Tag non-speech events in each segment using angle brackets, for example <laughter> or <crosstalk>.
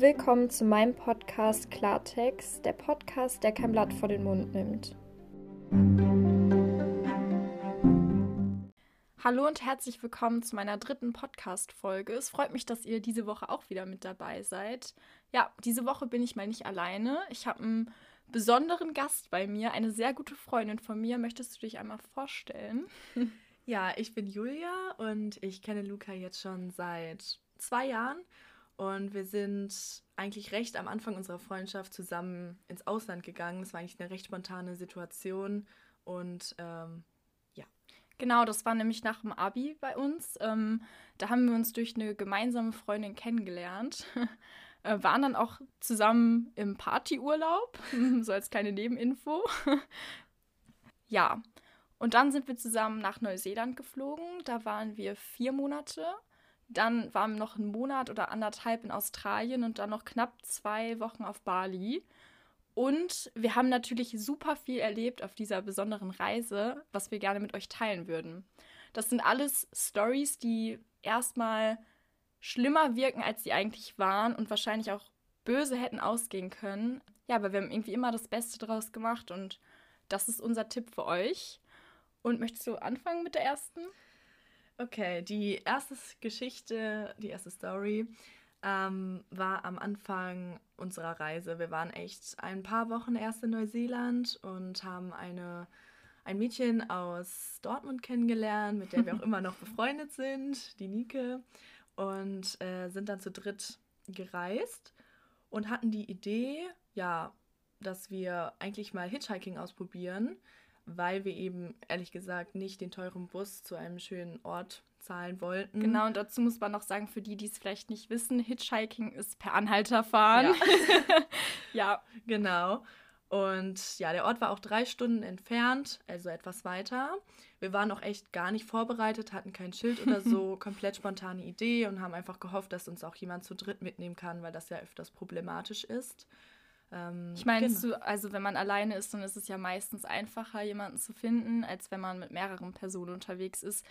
Willkommen zu meinem Podcast Klartext, der Podcast, der kein Blatt vor den Mund nimmt. Hallo und herzlich willkommen zu meiner dritten Podcast-Folge. Es freut mich, dass ihr diese Woche auch wieder mit dabei seid. Ja, diese Woche bin ich mal nicht alleine. Ich habe einen besonderen Gast bei mir, eine sehr gute Freundin von mir. Möchtest du dich einmal vorstellen? <laughs> Ja, ich bin Julia und ich kenne Luca jetzt schon seit zwei Jahren. Und wir sind eigentlich recht am Anfang unserer Freundschaft zusammen ins Ausland gegangen. Das war eigentlich eine recht spontane Situation. Und ähm, ja. Genau, das war nämlich nach dem Abi bei uns. Ähm, da haben wir uns durch eine gemeinsame Freundin kennengelernt. <laughs> äh, waren dann auch zusammen im Partyurlaub, <laughs> so als kleine Nebeninfo. <laughs> ja, und dann sind wir zusammen nach Neuseeland geflogen. Da waren wir vier Monate. Dann waren wir noch einen Monat oder anderthalb in Australien und dann noch knapp zwei Wochen auf Bali. Und wir haben natürlich super viel erlebt auf dieser besonderen Reise, was wir gerne mit euch teilen würden. Das sind alles Stories, die erstmal schlimmer wirken, als sie eigentlich waren und wahrscheinlich auch böse hätten ausgehen können. Ja, aber wir haben irgendwie immer das Beste draus gemacht und das ist unser Tipp für euch. Und möchtest du anfangen mit der ersten? Okay, die erste Geschichte, die erste Story ähm, war am Anfang unserer Reise. Wir waren echt ein paar Wochen erst in Neuseeland und haben eine, ein Mädchen aus Dortmund kennengelernt, mit der wir auch <laughs> immer noch befreundet sind, die Nike, und äh, sind dann zu dritt gereist und hatten die Idee, ja, dass wir eigentlich mal Hitchhiking ausprobieren weil wir eben ehrlich gesagt nicht den teuren Bus zu einem schönen Ort zahlen wollten. Genau, und dazu muss man noch sagen, für die, die es vielleicht nicht wissen, Hitchhiking ist per Anhalter fahren. Ja. <laughs> ja. Genau. Und ja, der Ort war auch drei Stunden entfernt, also etwas weiter. Wir waren auch echt gar nicht vorbereitet, hatten kein Schild oder so, <laughs> komplett spontane Idee und haben einfach gehofft, dass uns auch jemand zu dritt mitnehmen kann, weil das ja öfters problematisch ist. Ähm, ich meine, genau. also wenn man alleine ist, dann ist es ja meistens einfacher, jemanden zu finden, als wenn man mit mehreren Personen unterwegs ist.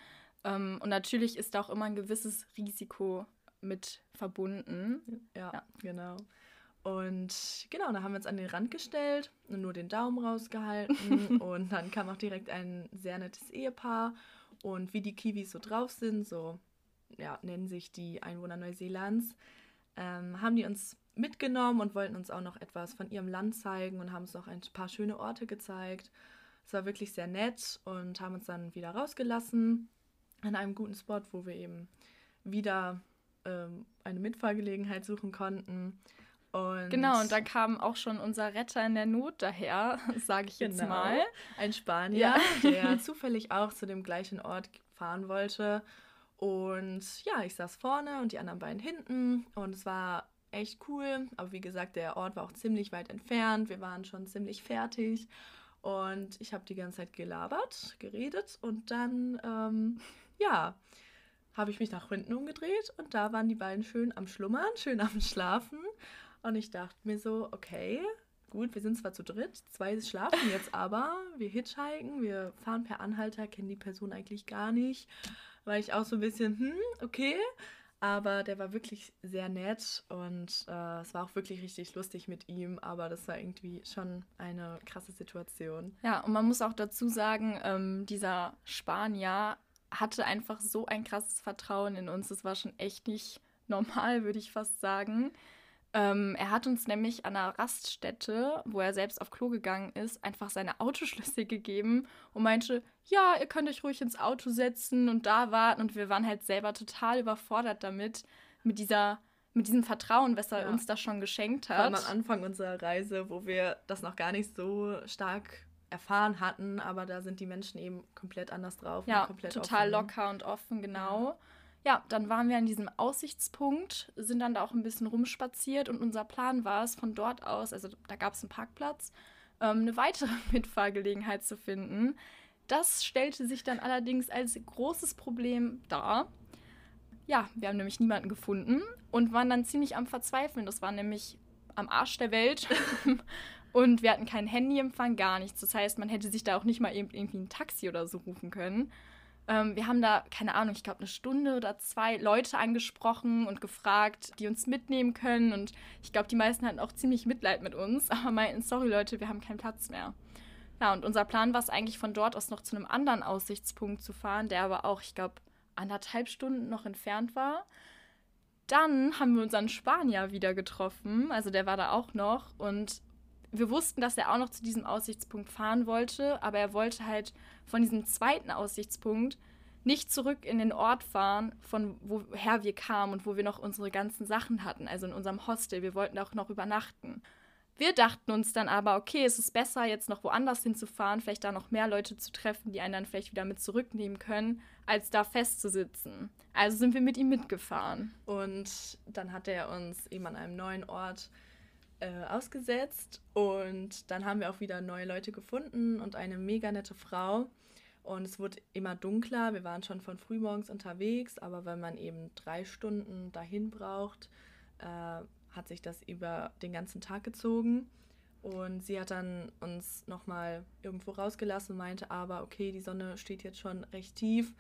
Ähm, und natürlich ist da auch immer ein gewisses Risiko mit verbunden. Ja, ja, genau. Und genau, da haben wir uns an den Rand gestellt und nur den Daumen rausgehalten. <laughs> und dann kam auch direkt ein sehr nettes Ehepaar. Und wie die Kiwis so drauf sind, so ja, nennen sich die Einwohner Neuseelands, ähm, haben die uns mitgenommen und wollten uns auch noch etwas von ihrem Land zeigen und haben uns noch ein paar schöne Orte gezeigt. Es war wirklich sehr nett und haben uns dann wieder rausgelassen an einem guten Spot, wo wir eben wieder ähm, eine Mitfahrgelegenheit suchen konnten. Und genau, und dann kam auch schon unser Retter in der Not daher, <laughs> sage ich jetzt genau, mal. Ein Spanier, ja. <laughs> der <laughs> zufällig auch zu dem gleichen Ort fahren wollte. Und ja, ich saß vorne und die anderen beiden hinten. Und es war echt cool. Aber wie gesagt, der Ort war auch ziemlich weit entfernt. Wir waren schon ziemlich fertig. Und ich habe die ganze Zeit gelabert, geredet. Und dann, ähm, ja, habe ich mich nach hinten umgedreht. Und da waren die beiden schön am Schlummern, <laughs> schön am Schlafen. Und ich dachte mir so, okay, gut, wir sind zwar zu dritt, zwei schlafen jetzt aber, wir hitchhiken, wir fahren per Anhalter, kennen die Person eigentlich gar nicht. War ich auch so ein bisschen, hm, okay. Aber der war wirklich sehr nett und äh, es war auch wirklich richtig lustig mit ihm, aber das war irgendwie schon eine krasse Situation. Ja, und man muss auch dazu sagen, ähm, dieser Spanier hatte einfach so ein krasses Vertrauen in uns. Das war schon echt nicht normal, würde ich fast sagen. Ähm, er hat uns nämlich an einer Raststätte, wo er selbst auf Klo gegangen ist, einfach seine Autoschlüssel gegeben und meinte, ja, ihr könnt euch ruhig ins Auto setzen und da warten. Und wir waren halt selber total überfordert damit, mit dieser mit diesem Vertrauen, was er ja. uns da schon geschenkt hat. Vor allem am Anfang unserer Reise, wo wir das noch gar nicht so stark erfahren hatten, aber da sind die Menschen eben komplett anders drauf. Ja, total offen. locker und offen, genau. Ja. Ja, dann waren wir an diesem Aussichtspunkt, sind dann da auch ein bisschen rumspaziert und unser Plan war es, von dort aus, also da gab es einen Parkplatz, ähm, eine weitere <laughs> Mitfahrgelegenheit zu finden. Das stellte sich dann allerdings als großes Problem dar. Ja, wir haben nämlich niemanden gefunden und waren dann ziemlich am Verzweifeln. Das war nämlich am Arsch der Welt. <laughs> und wir hatten keinen Handyempfang, gar nichts. Das heißt, man hätte sich da auch nicht mal irgendwie ein Taxi oder so rufen können. Ähm, wir haben da, keine Ahnung, ich glaube eine Stunde oder zwei Leute angesprochen und gefragt, die uns mitnehmen können. Und ich glaube, die meisten hatten auch ziemlich Mitleid mit uns, <laughs> aber meinten, sorry Leute, wir haben keinen Platz mehr. Ja, und unser Plan war es eigentlich von dort aus noch zu einem anderen Aussichtspunkt zu fahren, der aber auch, ich glaube, anderthalb Stunden noch entfernt war. Dann haben wir unseren Spanier wieder getroffen, also der war da auch noch und wir wussten, dass er auch noch zu diesem Aussichtspunkt fahren wollte, aber er wollte halt von diesem zweiten Aussichtspunkt nicht zurück in den Ort fahren, von woher wir kamen und wo wir noch unsere ganzen Sachen hatten, also in unserem Hostel. Wir wollten auch noch übernachten. Wir dachten uns dann aber, okay, es ist besser, jetzt noch woanders hinzufahren, vielleicht da noch mehr Leute zu treffen, die einen dann vielleicht wieder mit zurücknehmen können, als da festzusitzen. Also sind wir mit ihm mitgefahren. Und dann hat er uns eben an einem neuen Ort äh, ausgesetzt und dann haben wir auch wieder neue Leute gefunden und eine mega nette Frau. Und es wurde immer dunkler. Wir waren schon von frühmorgens unterwegs, aber wenn man eben drei Stunden dahin braucht, äh, hat sich das über den ganzen Tag gezogen. Und sie hat dann uns nochmal irgendwo rausgelassen meinte aber, okay, die Sonne steht jetzt schon recht tief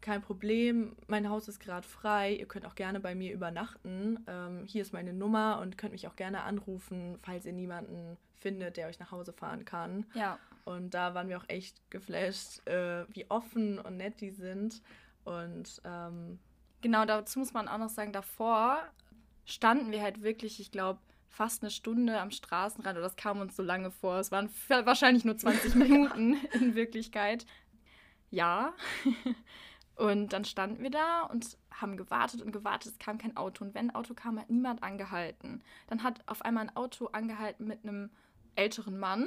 kein Problem, mein Haus ist gerade frei, ihr könnt auch gerne bei mir übernachten. Ähm, hier ist meine Nummer und könnt mich auch gerne anrufen, falls ihr niemanden findet, der euch nach Hause fahren kann. Ja. Und da waren wir auch echt geflasht, äh, wie offen und nett die sind. Und ähm, genau, dazu muss man auch noch sagen, davor standen wir halt wirklich, ich glaube, fast eine Stunde am Straßenrand, oder das kam uns so lange vor. Es waren wahrscheinlich nur 20 <laughs> Minuten in Wirklichkeit. Ja. <laughs> Und dann standen wir da und haben gewartet und gewartet. Es kam kein Auto. Und wenn ein Auto kam, hat niemand angehalten. Dann hat auf einmal ein Auto angehalten mit einem älteren Mann.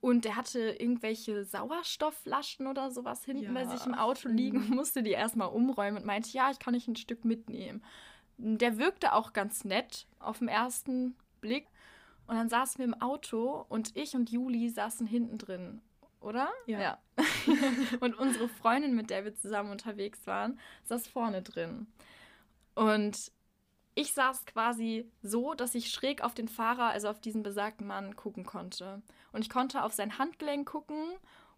Und der hatte irgendwelche Sauerstoffflaschen oder sowas hinten ja. bei sich im Auto liegen und musste die erstmal umräumen und meinte, ja, ich kann nicht ein Stück mitnehmen. Der wirkte auch ganz nett auf den ersten Blick. Und dann saßen wir im Auto und ich und Juli saßen hinten drin oder? Ja. ja. <laughs> und unsere Freundin, mit der wir zusammen unterwegs waren, saß vorne drin. Und ich saß quasi so, dass ich schräg auf den Fahrer, also auf diesen besagten Mann, gucken konnte. Und ich konnte auf sein Handgelenk gucken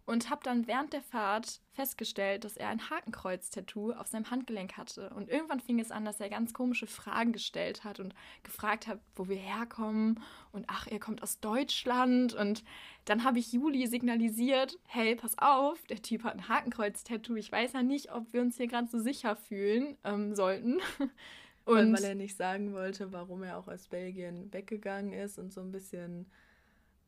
und habe dann während der Fahrt festgestellt, dass er ein Hakenkreuz-Tattoo auf seinem Handgelenk hatte. Und irgendwann fing es an, dass er ganz komische Fragen gestellt hat und gefragt hat, wo wir herkommen. Und ach, er kommt aus Deutschland. Und dann habe ich Juli signalisiert, hey, pass auf, der Typ hat ein Hakenkreuz-Tattoo. Ich weiß ja nicht, ob wir uns hier gerade so sicher fühlen ähm, sollten. Und weil er nicht sagen wollte, warum er auch aus Belgien weggegangen ist und so ein bisschen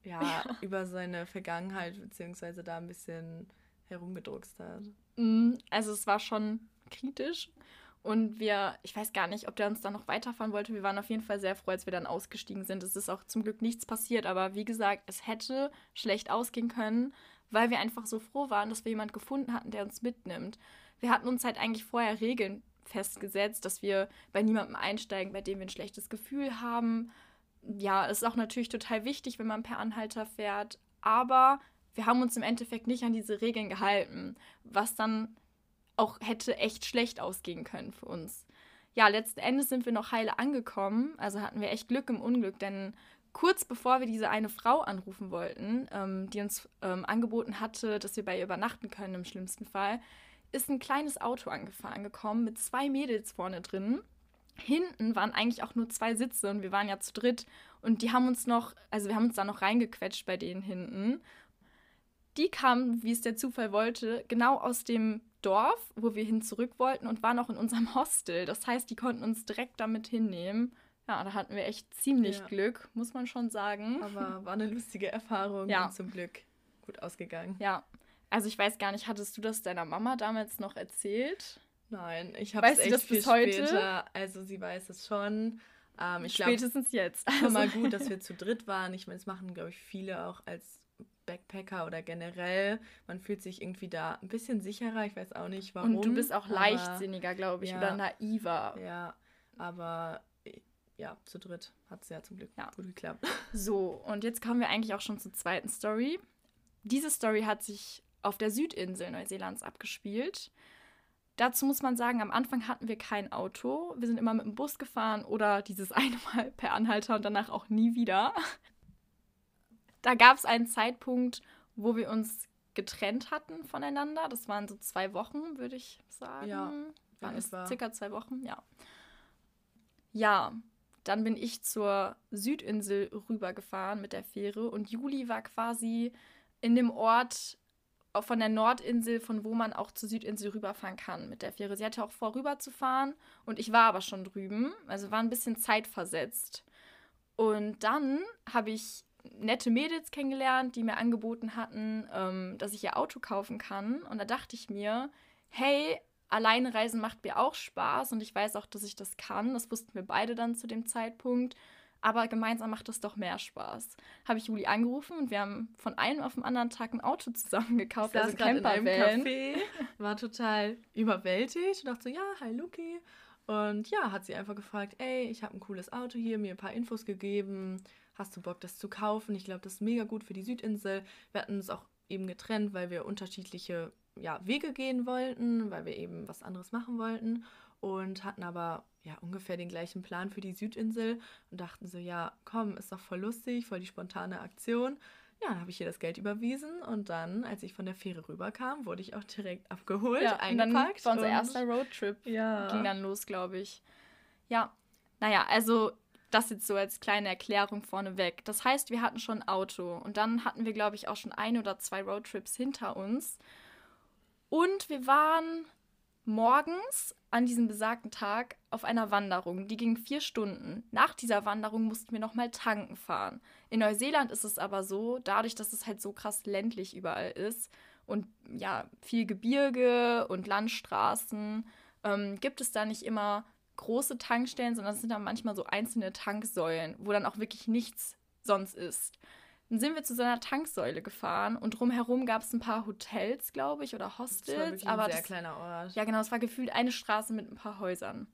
ja, ja. über seine Vergangenheit beziehungsweise da ein bisschen herumgedruckst hat. Mhm, also es war schon kritisch. Und wir, ich weiß gar nicht, ob der uns dann noch weiterfahren wollte. Wir waren auf jeden Fall sehr froh, als wir dann ausgestiegen sind. Es ist auch zum Glück nichts passiert, aber wie gesagt, es hätte schlecht ausgehen können, weil wir einfach so froh waren, dass wir jemanden gefunden hatten, der uns mitnimmt. Wir hatten uns halt eigentlich vorher Regeln festgesetzt, dass wir bei niemandem einsteigen, bei dem wir ein schlechtes Gefühl haben, ja, ist auch natürlich total wichtig, wenn man per Anhalter fährt, aber wir haben uns im Endeffekt nicht an diese Regeln gehalten, was dann auch hätte echt schlecht ausgehen können für uns. Ja, letzten Endes sind wir noch heile angekommen, also hatten wir echt Glück im Unglück, denn kurz bevor wir diese eine Frau anrufen wollten, ähm, die uns ähm, angeboten hatte, dass wir bei ihr übernachten können im schlimmsten Fall, ist ein kleines Auto angefahren gekommen mit zwei Mädels vorne drin hinten waren eigentlich auch nur zwei Sitze und wir waren ja zu dritt und die haben uns noch, also wir haben uns da noch reingequetscht bei denen hinten. Die kamen, wie es der Zufall wollte, genau aus dem Dorf, wo wir hin zurück wollten und waren auch in unserem <laughs> Hostel. Das heißt, die konnten uns direkt damit hinnehmen. Ja, da hatten wir echt ziemlich ja. Glück, muss man schon sagen. Aber <laughs> war eine lustige Erfahrung ja. und zum Glück gut ausgegangen. Ja. Also ich weiß gar nicht, hattest du das deiner Mama damals noch erzählt? Nein, ich habe es echt das viel bis heute? später. Also sie weiß es schon. Ähm, ich Spätestens glaub, jetzt. Also. Schon mal gut, dass wir <laughs> zu dritt waren. Ich meine, das machen, glaube ich, viele auch als Backpacker oder generell. Man fühlt sich irgendwie da ein bisschen sicherer. Ich weiß auch nicht, warum. Und du bist auch leichtsinniger, glaube ich, ja, oder naiver. Ja, aber ja, zu dritt hat es ja zum Glück ja. gut geklappt. <laughs> So, und jetzt kommen wir eigentlich auch schon zur zweiten Story. Diese Story hat sich auf der Südinsel Neuseelands abgespielt. Dazu muss man sagen, am Anfang hatten wir kein Auto. Wir sind immer mit dem Bus gefahren oder dieses <laughs> eine Mal per Anhalter und danach auch nie wieder. Da gab es einen Zeitpunkt, wo wir uns getrennt hatten voneinander. Das waren so zwei Wochen, würde ich sagen. Ja, waren es circa zwei Wochen, ja. Ja, dann bin ich zur Südinsel rübergefahren mit der Fähre und Juli war quasi in dem Ort von der Nordinsel, von wo man auch zur Südinsel rüberfahren kann mit der Fähre. Sie hatte auch vor, rüber zu fahren und ich war aber schon drüben, also war ein bisschen zeitversetzt. Und dann habe ich nette Mädels kennengelernt, die mir angeboten hatten, ähm, dass ich ihr Auto kaufen kann. Und da dachte ich mir, hey, alleine reisen macht mir auch Spaß und ich weiß auch, dass ich das kann. Das wussten wir beide dann zu dem Zeitpunkt aber gemeinsam macht es doch mehr Spaß. Habe ich Juli angerufen und wir haben von einem auf den anderen Tag ein Auto zusammen gekauft, also Campervan. Café, war total überwältigt und dachte so, ja, hi Luki. Und ja, hat sie einfach gefragt, ey, ich habe ein cooles Auto hier, mir ein paar Infos gegeben. Hast du Bock, das zu kaufen? Ich glaube, das ist mega gut für die Südinsel. Wir hatten uns auch eben getrennt, weil wir unterschiedliche ja, Wege gehen wollten, weil wir eben was anderes machen wollten und hatten aber ja ungefähr den gleichen Plan für die Südinsel und dachten so, ja, komm, ist doch voll lustig, voll die spontane Aktion. Ja, dann habe ich ihr das Geld überwiesen und dann, als ich von der Fähre rüberkam, wurde ich auch direkt abgeholt, ja, eingepackt. Und dann war unser erster Roadtrip. Ja. Ging dann los, glaube ich. Ja, naja, also das jetzt so als kleine Erklärung vorneweg. Das heißt, wir hatten schon ein Auto und dann hatten wir, glaube ich, auch schon ein oder zwei Roadtrips hinter uns. Und wir waren morgens an diesem besagten Tag auf einer Wanderung. Die ging vier Stunden. Nach dieser Wanderung mussten wir nochmal tanken fahren. In Neuseeland ist es aber so, dadurch, dass es halt so krass ländlich überall ist und ja, viel Gebirge und Landstraßen, ähm, gibt es da nicht immer große Tankstellen, sondern es sind dann manchmal so einzelne Tanksäulen, wo dann auch wirklich nichts sonst ist. Dann sind wir zu so einer Tanksäule gefahren und drumherum gab es ein paar Hotels, glaube ich, oder Hostels. Das war aber ein sehr das, kleiner Ort. Ja, genau, es war gefühlt eine Straße mit ein paar Häusern.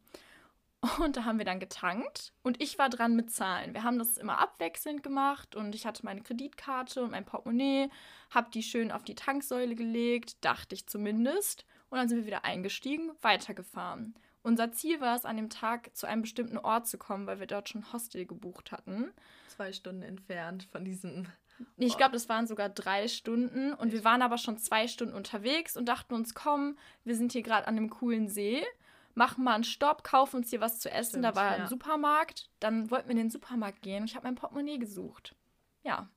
Und da haben wir dann getankt und ich war dran mit Zahlen. Wir haben das immer abwechselnd gemacht und ich hatte meine Kreditkarte und mein Portemonnaie, habe die schön auf die Tanksäule gelegt, dachte ich zumindest. Und dann sind wir wieder eingestiegen, weitergefahren. Unser Ziel war es, an dem Tag zu einem bestimmten Ort zu kommen, weil wir dort schon Hostel gebucht hatten. Zwei Stunden entfernt von diesem. Nee, ich glaube, das waren sogar drei Stunden. Und wir waren aber schon zwei Stunden unterwegs und dachten uns, komm, wir sind hier gerade an einem coolen See. Machen mal einen Stopp, kaufen uns hier was zu essen. Stimmt, da war ja. ein Supermarkt. Dann wollten wir in den Supermarkt gehen. Ich habe mein Portemonnaie gesucht. Ja.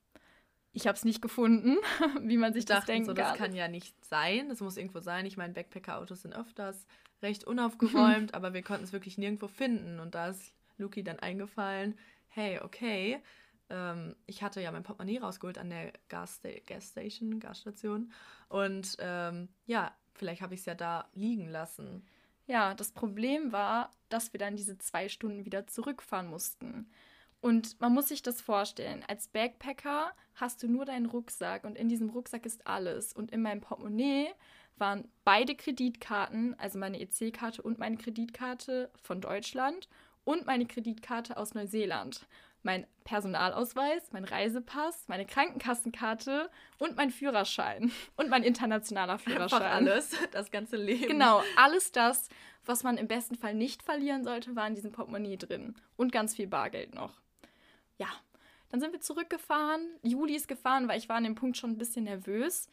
Ich habe es nicht gefunden, <laughs> wie man sich das denkt. So, das kann ja nicht sein. Das muss irgendwo sein. Ich meine, Backpacker-Autos sind öfters recht <laughs> unaufgeräumt, aber wir konnten es wirklich nirgendwo finden. Und da ist Luki dann eingefallen, hey, okay, ähm, ich hatte ja mein Portemonnaie rausgeholt an der Gas Gasstation, Gasstation. Und ähm, ja, vielleicht habe ich es ja da liegen lassen. Ja, das Problem war, dass wir dann diese zwei Stunden wieder zurückfahren mussten. Und man muss sich das vorstellen, als Backpacker hast du nur deinen Rucksack und in diesem Rucksack ist alles. Und in meinem Portemonnaie waren beide Kreditkarten, also meine EC-Karte und meine Kreditkarte von Deutschland und meine Kreditkarte aus Neuseeland. Mein Personalausweis, mein Reisepass, meine Krankenkassenkarte und mein Führerschein und mein internationaler Führerschein. Einfach alles, das ganze Leben. Genau, alles das, was man im besten Fall nicht verlieren sollte, war in diesem Portemonnaie drin. Und ganz viel Bargeld noch. Ja, dann sind wir zurückgefahren. Juli ist gefahren, weil ich war an dem Punkt schon ein bisschen nervös.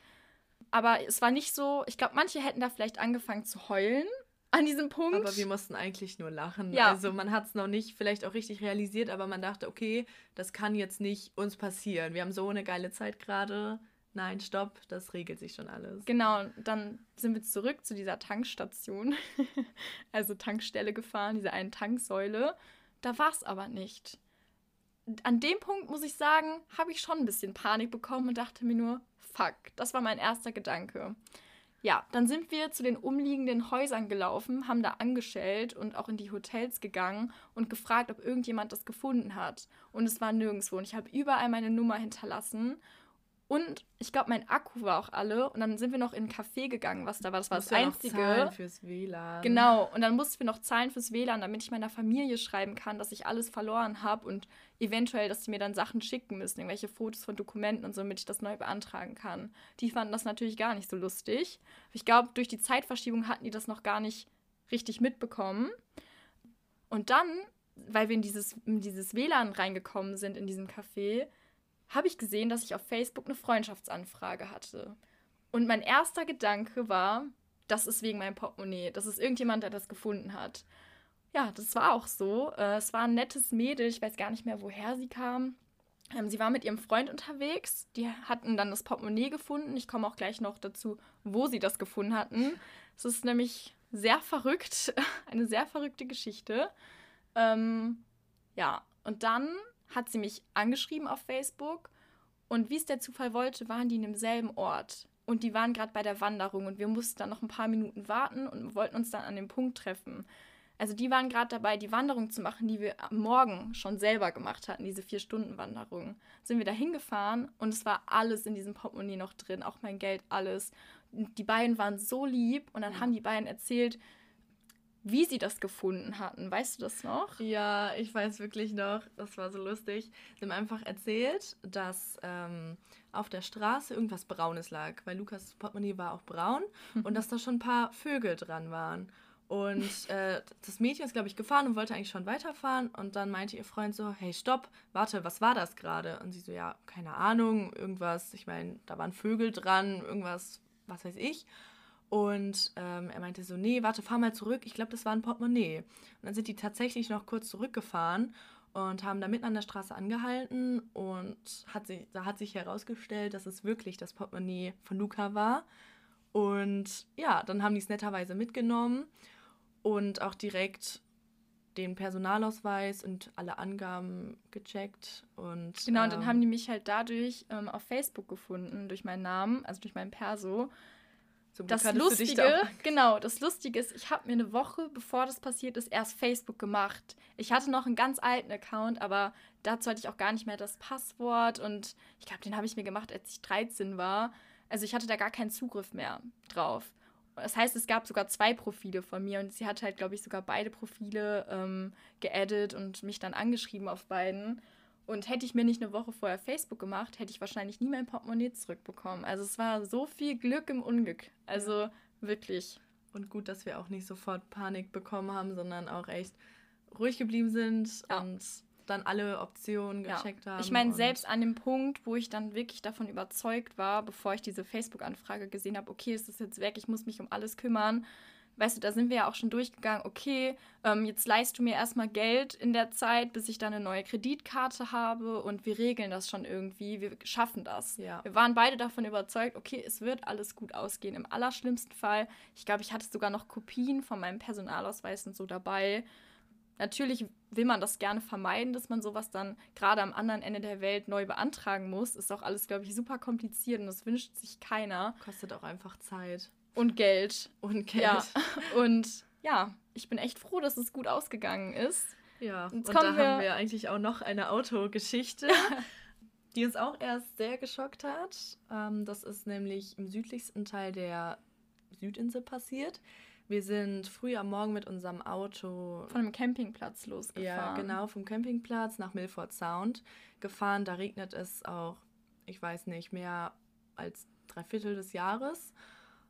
Aber es war nicht so, ich glaube, manche hätten da vielleicht angefangen zu heulen an diesem Punkt. Aber wir mussten eigentlich nur lachen. Ja. Also man hat es noch nicht vielleicht auch richtig realisiert, aber man dachte, okay, das kann jetzt nicht uns passieren. Wir haben so eine geile Zeit gerade. Nein, stopp, das regelt sich schon alles. Genau, dann sind wir zurück zu dieser Tankstation, <laughs> also Tankstelle gefahren, diese einen Tanksäule. Da war es aber nicht. An dem Punkt, muss ich sagen, habe ich schon ein bisschen Panik bekommen und dachte mir nur, fuck, das war mein erster Gedanke. Ja, dann sind wir zu den umliegenden Häusern gelaufen, haben da angeschellt und auch in die Hotels gegangen und gefragt, ob irgendjemand das gefunden hat. Und es war nirgendwo. Und ich habe überall meine Nummer hinterlassen und ich glaube, mein Akku war auch alle. Und dann sind wir noch in ein Café gegangen, was da war. Das war das Einzige. Noch zahlen fürs WLAN. Genau. Und dann mussten wir noch zahlen fürs WLAN, damit ich meiner Familie schreiben kann, dass ich alles verloren habe und eventuell, dass sie mir dann Sachen schicken müssen, irgendwelche Fotos von Dokumenten und so, damit ich das neu beantragen kann. Die fanden das natürlich gar nicht so lustig. Ich glaube, durch die Zeitverschiebung hatten die das noch gar nicht richtig mitbekommen. Und dann, weil wir in dieses, in dieses WLAN reingekommen sind in diesem Café, habe ich gesehen, dass ich auf Facebook eine Freundschaftsanfrage hatte. Und mein erster Gedanke war, das ist wegen meinem Portemonnaie. Das ist irgendjemand, der das gefunden hat. Ja, das war auch so. Äh, es war ein nettes Mädel. Ich weiß gar nicht mehr, woher sie kam. Ähm, sie war mit ihrem Freund unterwegs. Die hatten dann das Portemonnaie gefunden. Ich komme auch gleich noch dazu, wo sie das gefunden hatten. Es ist nämlich sehr verrückt. <laughs> Eine sehr verrückte Geschichte. Ähm, ja, und dann hat sie mich angeschrieben auf Facebook. Und wie es der Zufall wollte, waren die in demselben Ort. Und die waren gerade bei der Wanderung und wir mussten dann noch ein paar Minuten warten und wollten uns dann an dem Punkt treffen. Also die waren gerade dabei, die Wanderung zu machen, die wir am Morgen schon selber gemacht hatten, diese Vier-Stunden-Wanderung. Sind wir da hingefahren und es war alles in diesem Portemonnaie noch drin, auch mein Geld, alles. Und die beiden waren so lieb und dann haben die beiden erzählt, wie sie das gefunden hatten. Weißt du das noch? Ja, ich weiß wirklich noch. Das war so lustig. Sie haben einfach erzählt, dass ähm, auf der Straße irgendwas Braunes lag, weil Lukas Portemonnaie war auch braun <laughs> und dass da schon ein paar Vögel dran waren. Und äh, das Mädchen ist, glaube ich, gefahren und wollte eigentlich schon weiterfahren. Und dann meinte ihr Freund so, hey, stopp, warte, was war das gerade? Und sie so, ja, keine Ahnung, irgendwas, ich meine, da waren Vögel dran, irgendwas, was weiß ich. Und ähm, er meinte so, nee, warte, fahr mal zurück. Ich glaube, das war ein Portemonnaie. Und dann sind die tatsächlich noch kurz zurückgefahren und haben da mitten an der Straße angehalten. Und hat sie, da hat sich herausgestellt, dass es wirklich das Portemonnaie von Luca war. Und ja, dann haben die es netterweise mitgenommen und auch direkt den Personalausweis und alle Angaben gecheckt. Und, genau, und dann ähm, haben die mich halt dadurch ähm, auf Facebook gefunden, durch meinen Namen, also durch meinen Perso. Zum das Lustige, da genau, das Lustige ist, ich habe mir eine Woche, bevor das passiert ist, erst Facebook gemacht. Ich hatte noch einen ganz alten Account, aber dazu hatte ich auch gar nicht mehr das Passwort und ich glaube, den habe ich mir gemacht, als ich 13 war. Also ich hatte da gar keinen Zugriff mehr drauf. Das heißt, es gab sogar zwei Profile von mir und sie hat halt, glaube ich, sogar beide Profile ähm, geaddet und mich dann angeschrieben auf beiden. Und hätte ich mir nicht eine Woche vorher Facebook gemacht, hätte ich wahrscheinlich nie mein Portemonnaie zurückbekommen. Also es war so viel Glück im Unglück. Also ja. wirklich. Und gut, dass wir auch nicht sofort Panik bekommen haben, sondern auch echt ruhig geblieben sind ja. und dann alle Optionen gecheckt ja. haben. Ich meine, selbst an dem Punkt, wo ich dann wirklich davon überzeugt war, bevor ich diese Facebook-Anfrage gesehen habe, okay, ist das jetzt weg, ich muss mich um alles kümmern, weißt du, da sind wir ja auch schon durchgegangen, okay, ähm, jetzt leist du mir erstmal Geld in der Zeit, bis ich dann eine neue Kreditkarte habe und wir regeln das schon irgendwie, wir schaffen das. Ja. Wir waren beide davon überzeugt, okay, es wird alles gut ausgehen. Im allerschlimmsten Fall, ich glaube, ich hatte sogar noch Kopien von meinem Personalausweis und so dabei. Natürlich will man das gerne vermeiden, dass man sowas dann gerade am anderen Ende der Welt neu beantragen muss. Ist auch alles, glaube ich, super kompliziert und das wünscht sich keiner. Kostet auch einfach Zeit. Und Geld. Und Geld. Ja. <laughs> Und ja, ich bin echt froh, dass es gut ausgegangen ist. Ja, Jetzt und da wir haben wir eigentlich auch noch eine Autogeschichte, die uns auch erst sehr geschockt hat. Ähm, das ist nämlich im südlichsten Teil der Südinsel passiert. Wir sind früh am Morgen mit unserem Auto von einem Campingplatz losgefahren. Ja, genau, vom Campingplatz nach Milford Sound gefahren. Da regnet es auch, ich weiß nicht, mehr als drei Viertel des Jahres.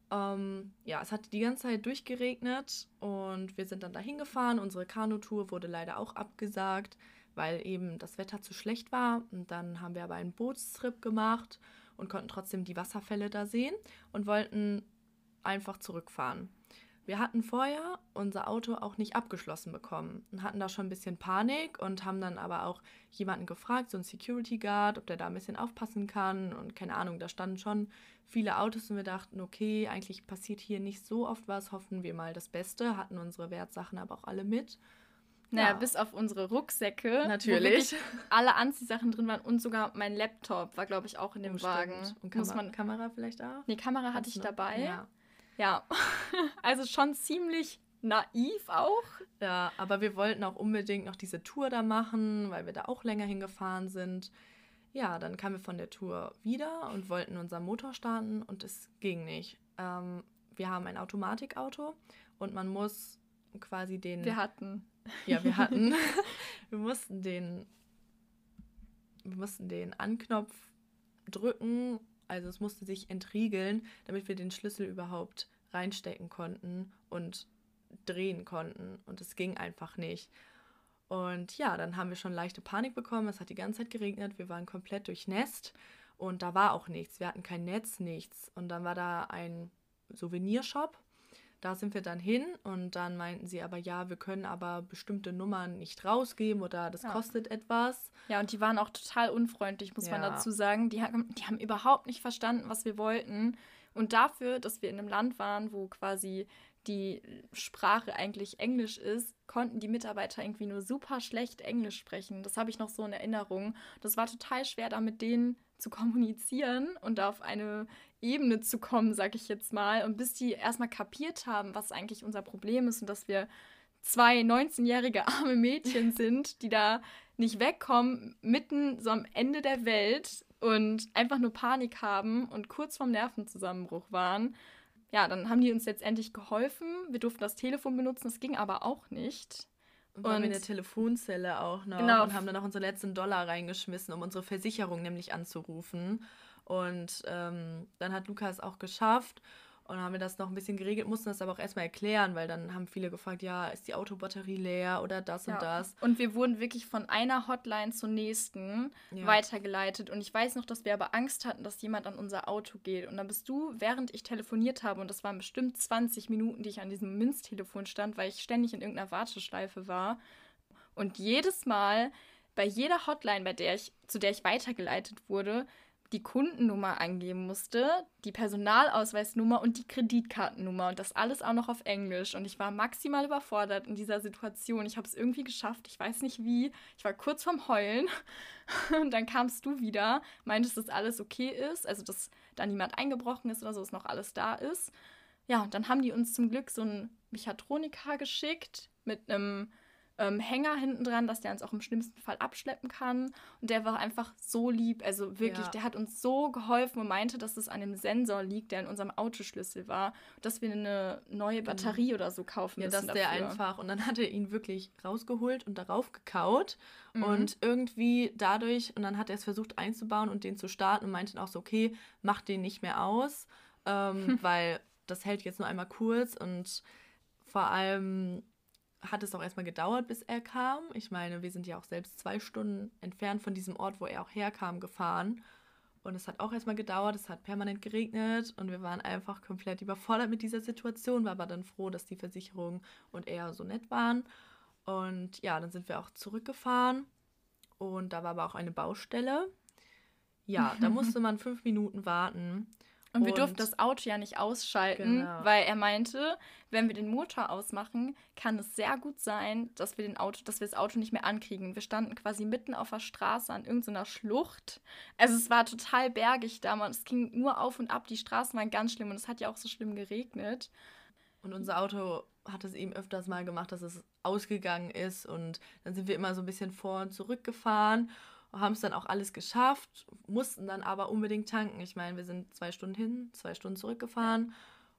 Ähm, ja, es hat die ganze Zeit durchgeregnet und wir sind dann dahin gefahren. Unsere Kanutour wurde leider auch abgesagt, weil eben das Wetter zu schlecht war. Und dann haben wir aber einen Bootstrip gemacht und konnten trotzdem die Wasserfälle da sehen und wollten einfach zurückfahren. Wir hatten vorher unser Auto auch nicht abgeschlossen bekommen und hatten da schon ein bisschen Panik und haben dann aber auch jemanden gefragt, so einen Security Guard, ob der da ein bisschen aufpassen kann und keine Ahnung, da standen schon viele Autos und wir dachten, okay, eigentlich passiert hier nicht so oft was, hoffen wir mal das Beste, hatten unsere Wertsachen aber auch alle mit. Naja, ja. bis auf unsere Rucksäcke. Natürlich. Alle Anziehsachen drin waren und sogar mein Laptop war, glaube ich, auch in dem oh, Wagen. Und Kam Muss man Kamera vielleicht auch? Nee, Kamera hatte ich dabei. Ja. Ja, <laughs> also schon ziemlich naiv auch. Ja, aber wir wollten auch unbedingt noch diese Tour da machen, weil wir da auch länger hingefahren sind. Ja, dann kamen wir von der Tour wieder und wollten unseren Motor starten und es ging nicht. Ähm, wir haben ein Automatikauto und man muss quasi den. Wir hatten. Ja, wir hatten. <laughs> wir mussten den. Wir mussten den Anknopf drücken also es musste sich entriegeln, damit wir den Schlüssel überhaupt reinstecken konnten und drehen konnten. Und es ging einfach nicht. Und ja, dann haben wir schon leichte Panik bekommen. Es hat die ganze Zeit geregnet. Wir waren komplett durchnässt. Und da war auch nichts. Wir hatten kein Netz, nichts. Und dann war da ein Souvenirshop. Da sind wir dann hin und dann meinten sie aber, ja, wir können aber bestimmte Nummern nicht rausgeben oder das ja. kostet etwas. Ja, und die waren auch total unfreundlich, muss ja. man dazu sagen. Die haben, die haben überhaupt nicht verstanden, was wir wollten. Und dafür, dass wir in einem Land waren, wo quasi die Sprache eigentlich Englisch ist, konnten die Mitarbeiter irgendwie nur super schlecht Englisch sprechen. Das habe ich noch so in Erinnerung. Das war total schwer, da mit denen zu kommunizieren und auf eine Ebene zu kommen, sag ich jetzt mal. Und bis die erstmal kapiert haben, was eigentlich unser Problem ist und dass wir zwei 19-jährige <laughs> arme Mädchen sind, die da nicht wegkommen, mitten so am Ende der Welt und einfach nur Panik haben und kurz vorm Nervenzusammenbruch waren. Ja, dann haben die uns letztendlich geholfen. Wir durften das Telefon benutzen, das ging aber auch nicht. Und waren in der Telefonzelle auch noch genau. und haben dann noch unsere letzten Dollar reingeschmissen, um unsere Versicherung nämlich anzurufen. Und ähm, dann hat Lukas auch geschafft und haben wir das noch ein bisschen geregelt, mussten das aber auch erstmal erklären, weil dann haben viele gefragt, ja, ist die Autobatterie leer oder das ja. und das. Und wir wurden wirklich von einer Hotline zur nächsten ja. weitergeleitet. Und ich weiß noch, dass wir aber Angst hatten, dass jemand an unser Auto geht. Und dann bist du, während ich telefoniert habe, und das waren bestimmt 20 Minuten, die ich an diesem Münztelefon stand, weil ich ständig in irgendeiner Warteschleife war. Und jedes Mal, bei jeder Hotline, bei der ich, zu der ich weitergeleitet wurde, die Kundennummer angeben musste, die Personalausweisnummer und die Kreditkartennummer und das alles auch noch auf Englisch. Und ich war maximal überfordert in dieser Situation. Ich habe es irgendwie geschafft, ich weiß nicht wie. Ich war kurz vorm Heulen <laughs> und dann kamst du wieder, meintest, dass alles okay ist, also dass da niemand eingebrochen ist oder so, dass noch alles da ist. Ja, und dann haben die uns zum Glück so einen Mechatroniker geschickt mit einem ähm, Hänger hinten dran, dass der uns auch im schlimmsten Fall abschleppen kann. Und der war einfach so lieb. Also wirklich, ja. der hat uns so geholfen und meinte, dass es an dem Sensor liegt, der in unserem Autoschlüssel war, dass wir eine neue genau. Batterie oder so kaufen ja, müssen. Ja, dass der einfach. Und dann hat er ihn wirklich rausgeholt und darauf gekaut. Mhm. Und irgendwie dadurch, und dann hat er es versucht einzubauen und den zu starten und meinte dann auch so, okay, mach den nicht mehr aus, ähm, <laughs> weil das hält jetzt nur einmal kurz und vor allem hat es auch erstmal gedauert, bis er kam. Ich meine, wir sind ja auch selbst zwei Stunden entfernt von diesem Ort, wo er auch herkam, gefahren. Und es hat auch erstmal gedauert, es hat permanent geregnet und wir waren einfach komplett überfordert mit dieser Situation, war aber dann froh, dass die Versicherung und er so nett waren. Und ja, dann sind wir auch zurückgefahren und da war aber auch eine Baustelle. Ja, da <laughs> musste man fünf Minuten warten. Und wir durften das Auto ja nicht ausschalten, genau. weil er meinte, wenn wir den Motor ausmachen, kann es sehr gut sein, dass wir, den Auto, dass wir das Auto nicht mehr ankriegen. Wir standen quasi mitten auf der Straße an irgendeiner Schlucht. Also es war total bergig da, man, es ging nur auf und ab. Die Straßen waren ganz schlimm und es hat ja auch so schlimm geregnet. Und unser Auto hat es eben öfters mal gemacht, dass es ausgegangen ist und dann sind wir immer so ein bisschen vor und zurück gefahren haben es dann auch alles geschafft, mussten dann aber unbedingt tanken. Ich meine, wir sind zwei Stunden hin, zwei Stunden zurückgefahren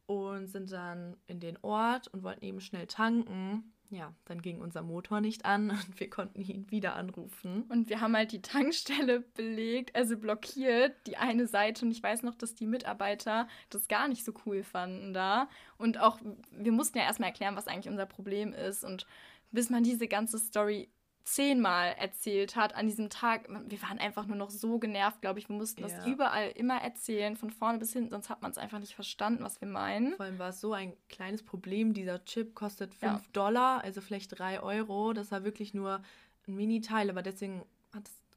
und sind dann in den Ort und wollten eben schnell tanken. Ja, dann ging unser Motor nicht an <laughs> und wir konnten ihn wieder anrufen. Und wir haben halt die Tankstelle belegt, also blockiert, die eine Seite. Und ich weiß noch, dass die Mitarbeiter das gar nicht so cool fanden da. Und auch, wir mussten ja erstmal erklären, was eigentlich unser Problem ist. Und bis man diese ganze Story zehnmal erzählt hat an diesem Tag. Wir waren einfach nur noch so genervt, glaube ich. Wir mussten ja. das überall immer erzählen, von vorne bis hinten, sonst hat man es einfach nicht verstanden, was wir meinen. Vor allem war es so ein kleines Problem. Dieser Chip kostet 5 ja. Dollar, also vielleicht 3 Euro. Das war wirklich nur ein Mini-Teil, aber deswegen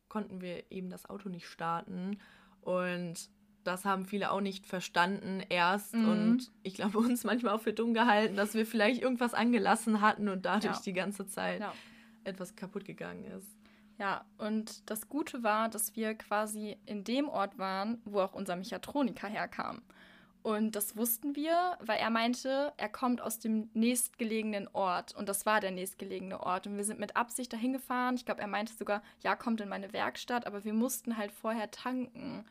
konnten wir eben das Auto nicht starten. Und das haben viele auch nicht verstanden erst mhm. und ich glaube <laughs> uns manchmal auch für dumm gehalten, dass wir vielleicht irgendwas angelassen hatten und dadurch ja. die ganze Zeit ja etwas kaputt gegangen ist. Ja, und das Gute war, dass wir quasi in dem Ort waren, wo auch unser Mechatroniker herkam. Und das wussten wir, weil er meinte, er kommt aus dem nächstgelegenen Ort. Und das war der nächstgelegene Ort. Und wir sind mit Absicht dahin gefahren. Ich glaube, er meinte sogar, ja, kommt in meine Werkstatt. Aber wir mussten halt vorher tanken.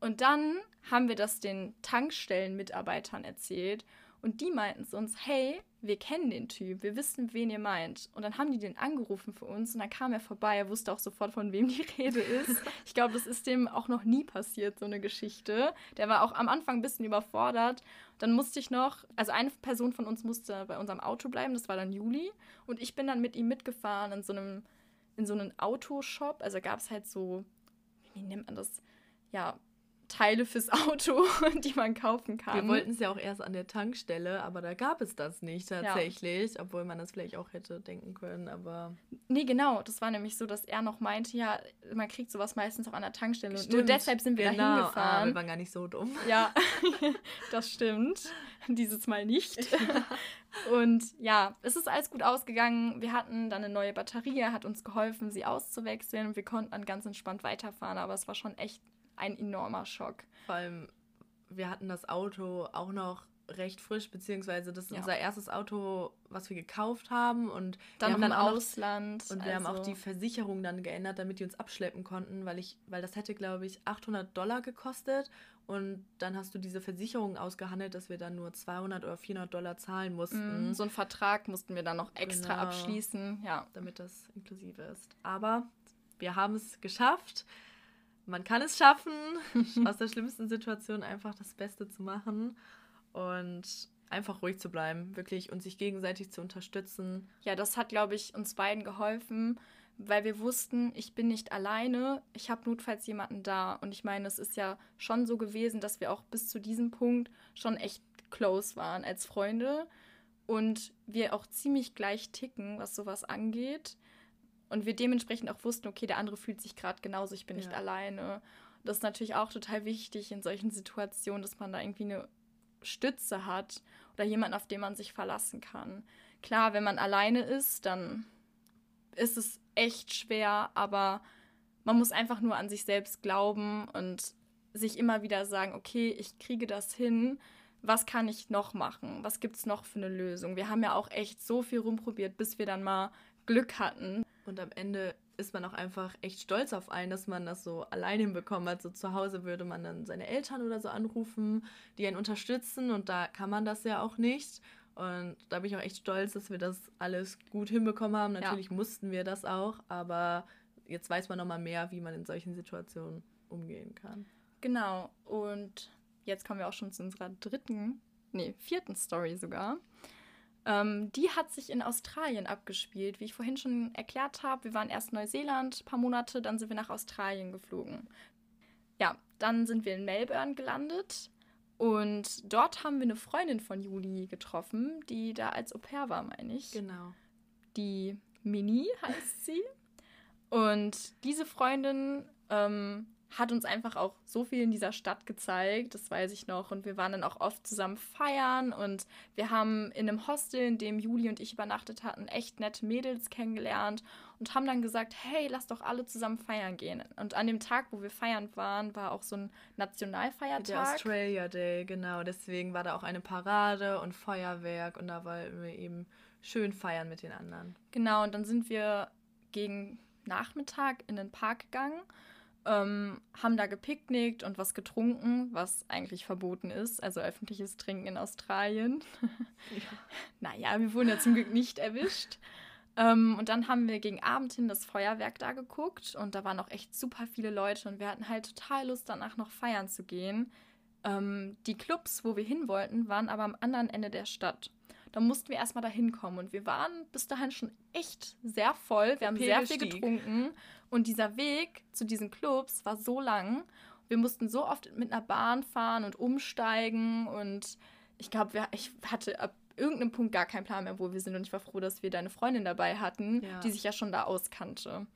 Und dann haben wir das den Tankstellenmitarbeitern erzählt. Und die meinten zu uns, hey, wir kennen den Typ, wir wissen, wen ihr meint. Und dann haben die den angerufen für uns und dann kam er vorbei, er wusste auch sofort, von wem die Rede ist. <laughs> Ich glaube, das ist dem auch noch nie passiert, so eine Geschichte. Der war auch am Anfang ein bisschen überfordert. Dann musste ich noch, also eine Person von uns musste bei unserem Auto bleiben, das war dann Juli. Und ich bin dann mit ihm mitgefahren in so einem, in so einem Autoshop. Also gab es halt so, wie nennt man das? ja, Teile fürs Auto, <laughs> die man kaufen kann. Wir wollten es ja auch erst an der Tankstelle, aber da gab es das nicht tatsächlich, ja. obwohl man das vielleicht auch hätte denken können, aber... Nee, genau, das war nämlich so, dass er noch meinte, ja, man kriegt sowas meistens auch an der Tankstelle stimmt. nur deshalb sind wir genau. da hingefahren. Ah, wir waren gar nicht so dumm. Ja, <laughs> das stimmt. Dieses Mal nicht. <laughs> Und ja, es ist alles gut ausgegangen. Wir hatten dann eine neue Batterie, er hat uns geholfen, sie auszuwechseln und wir konnten dann ganz entspannt weiterfahren, aber es war schon echt ein enormer Schock. Vor allem, wir hatten das Auto auch noch recht frisch, beziehungsweise das ist ja. unser erstes Auto, was wir gekauft haben und dann wir haben dann im Ausland und wir also. haben auch also die Versicherung dann geändert, damit die uns abschleppen konnten, weil ich, weil das hätte glaube ich 800 Dollar gekostet und dann hast du diese Versicherung ausgehandelt, dass wir dann nur 200 oder 400 Dollar zahlen mussten. Mm, so einen Vertrag mussten wir dann noch extra genau, abschließen, ja, damit das inklusive ist. Aber wir haben es geschafft man kann es schaffen, <laughs> aus der schlimmsten Situation einfach das Beste zu machen und einfach ruhig zu bleiben, wirklich und sich gegenseitig zu unterstützen. Ja, das hat, glaube ich, uns beiden geholfen, weil wir wussten, ich bin nicht alleine, ich habe notfalls jemanden da. Und ich meine, es ist ja schon so gewesen, dass wir auch bis zu diesem Punkt schon echt close waren als Freunde und wir auch ziemlich gleich ticken, was sowas angeht. Und wir dementsprechend auch wussten, okay, der andere fühlt sich gerade genauso, ich bin ja. nicht alleine. Das ist natürlich auch total wichtig in solchen Situationen, dass man da irgendwie eine Stütze hat oder jemanden, auf den man sich verlassen kann. Klar, wenn man alleine ist, dann ist es echt schwer, aber man muss einfach nur an sich selbst glauben und sich immer wieder sagen, okay, ich kriege das hin. Was kann ich noch machen? Was gibt es noch für eine Lösung? Wir haben ja auch echt so viel rumprobiert, bis wir dann mal Glück hatten. Und am Ende ist man auch einfach echt stolz auf einen, dass man das so allein hinbekommen hat. So zu Hause würde man dann seine Eltern oder so anrufen, die einen unterstützen und da kann man das ja auch nicht. Und da bin ich auch echt stolz, dass wir das alles gut hinbekommen haben. Natürlich ja. mussten wir das auch, aber jetzt weiß man nochmal mehr, wie man in solchen Situationen umgehen kann. Genau. Und jetzt kommen wir auch schon zu unserer dritten, nee, vierten Story sogar. Ähm, die hat sich in Australien abgespielt. Wie ich vorhin schon erklärt habe, wir waren erst in Neuseeland ein paar Monate, dann sind wir nach Australien geflogen. Ja, dann sind wir in Melbourne gelandet und dort haben wir eine Freundin von Juli getroffen, die da als Au pair war, meine ich. Genau. Die Mini heißt sie. Und diese Freundin ähm, hat uns einfach auch so viel in dieser Stadt gezeigt, das weiß ich noch. Und wir waren dann auch oft zusammen feiern und wir haben in einem Hostel, in dem Juli und ich übernachtet hatten, echt nette Mädels kennengelernt und haben dann gesagt, hey, lass doch alle zusammen feiern gehen. Und an dem Tag, wo wir feiern waren, war auch so ein Nationalfeiertag. Der Australia Day, genau. Deswegen war da auch eine Parade und Feuerwerk und da wollten wir eben schön feiern mit den anderen. Genau, und dann sind wir gegen Nachmittag in den Park gegangen ähm, haben da gepicknickt und was getrunken, was eigentlich verboten ist, also öffentliches Trinken in Australien. Ja. <laughs> naja, wir wurden ja zum Glück nicht erwischt. Ähm, und dann haben wir gegen Abend hin das Feuerwerk da geguckt und da waren auch echt super viele Leute und wir hatten halt total Lust, danach noch feiern zu gehen. Ähm, die Clubs, wo wir hin wollten, waren aber am anderen Ende der Stadt. Da mussten wir erstmal dahin kommen und wir waren bis dahin schon echt sehr voll. Wir haben sehr viel getrunken und dieser Weg zu diesen Clubs war so lang. Wir mussten so oft mit einer Bahn fahren und umsteigen. Und ich glaube, ich hatte ab irgendeinem Punkt gar keinen Plan mehr, wo wir sind. Und ich war froh, dass wir deine Freundin dabei hatten, ja. die sich ja schon da auskannte.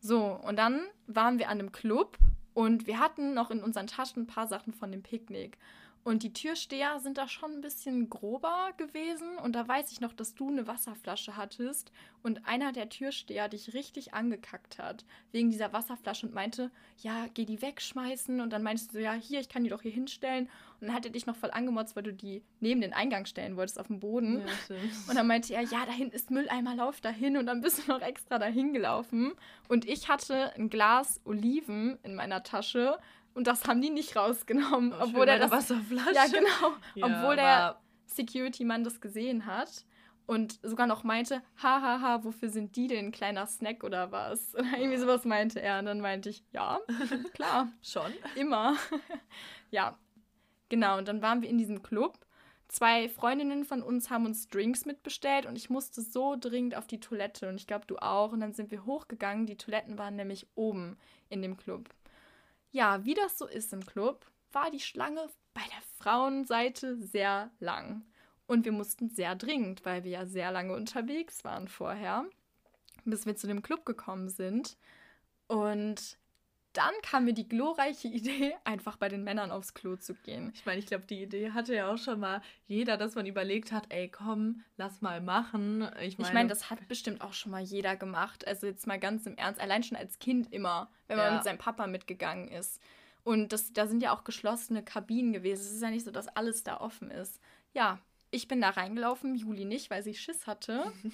So, und dann waren wir an einem Club und wir hatten noch in unseren Taschen ein paar Sachen von dem Picknick. Und die Türsteher sind da schon ein bisschen grober gewesen. Und da weiß ich noch, dass du eine Wasserflasche hattest und einer der Türsteher dich richtig angekackt hat wegen dieser Wasserflasche und meinte, ja, geh die wegschmeißen. Und dann meintest du so, ja, hier, ich kann die doch hier hinstellen. Und dann hat er dich noch voll angemotzt, weil du die neben den Eingang stellen wolltest auf dem Boden. Ja, und dann meinte er, ja, da hinten ist Mülleimer, lauf da hin. Und dann bist du noch extra dahin gelaufen. Und ich hatte ein Glas Oliven in meiner Tasche und das haben die nicht rausgenommen, oh, obwohl der das Wasserflasche. Ja, genau, <laughs> ja, obwohl der Security-Mann das gesehen hat und sogar noch meinte, hahaha, ha, ha, wofür sind die denn, kleiner Snack oder was? <laughs> Oder irgendwie sowas meinte er. Und dann meinte ich, ja, <laughs> klar. Schon? Immer. ja, genau. Und dann waren wir in diesem Club. Zwei Freundinnen von uns haben uns Drinks mitbestellt und ich musste so dringend auf die Toilette und ich glaube, du auch. Und dann sind wir hochgegangen. Die Toiletten waren nämlich oben in dem Club. Ja, wie das so ist im Club, war die Schlange bei der Frauenseite sehr lang. Und wir mussten sehr dringend, weil wir ja sehr lange unterwegs waren vorher, bis wir zu dem Club gekommen sind. Und dann kam mir die glorreiche <laughs> Idee, einfach bei den Männern aufs Klo zu gehen. Ich meine, ich glaube, die Idee hatte ja auch schon mal jeder, dass man überlegt hat, ey, komm, lass mal machen. Ich meine, ich mein, das hat bestimmt auch schon mal jeder gemacht. Also jetzt mal ganz im Ernst, allein schon als Kind immer, wenn man ja. mit seinem Papa mitgegangen ist. Und das, da sind ja auch geschlossene Kabinen gewesen. Es ist ja nicht so, dass alles da offen ist. Ja, ich bin da reingelaufen, Juli nicht, weil sie Schiss hatte. <laughs>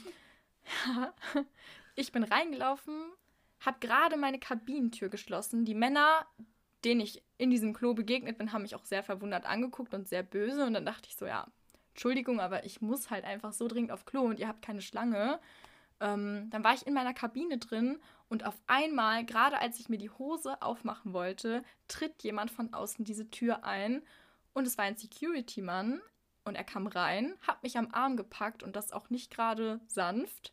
<laughs> ich bin reingelaufen, habe gerade meine Kabinentür geschlossen. Die Männer, denen ich in diesem Klo begegnet bin, haben mich auch sehr verwundert angeguckt und sehr böse. Und dann dachte ich so, ja, Entschuldigung, aber ich muss halt einfach so dringend auf Klo und ihr habt keine Schlange. Ähm, dann war ich in meiner Kabine drin und auf einmal, gerade als ich mir die Hose aufmachen wollte, tritt jemand von außen diese Tür ein. Und es war ein Security-Mann und er kam rein, hat mich am Arm gepackt und das auch nicht gerade sanft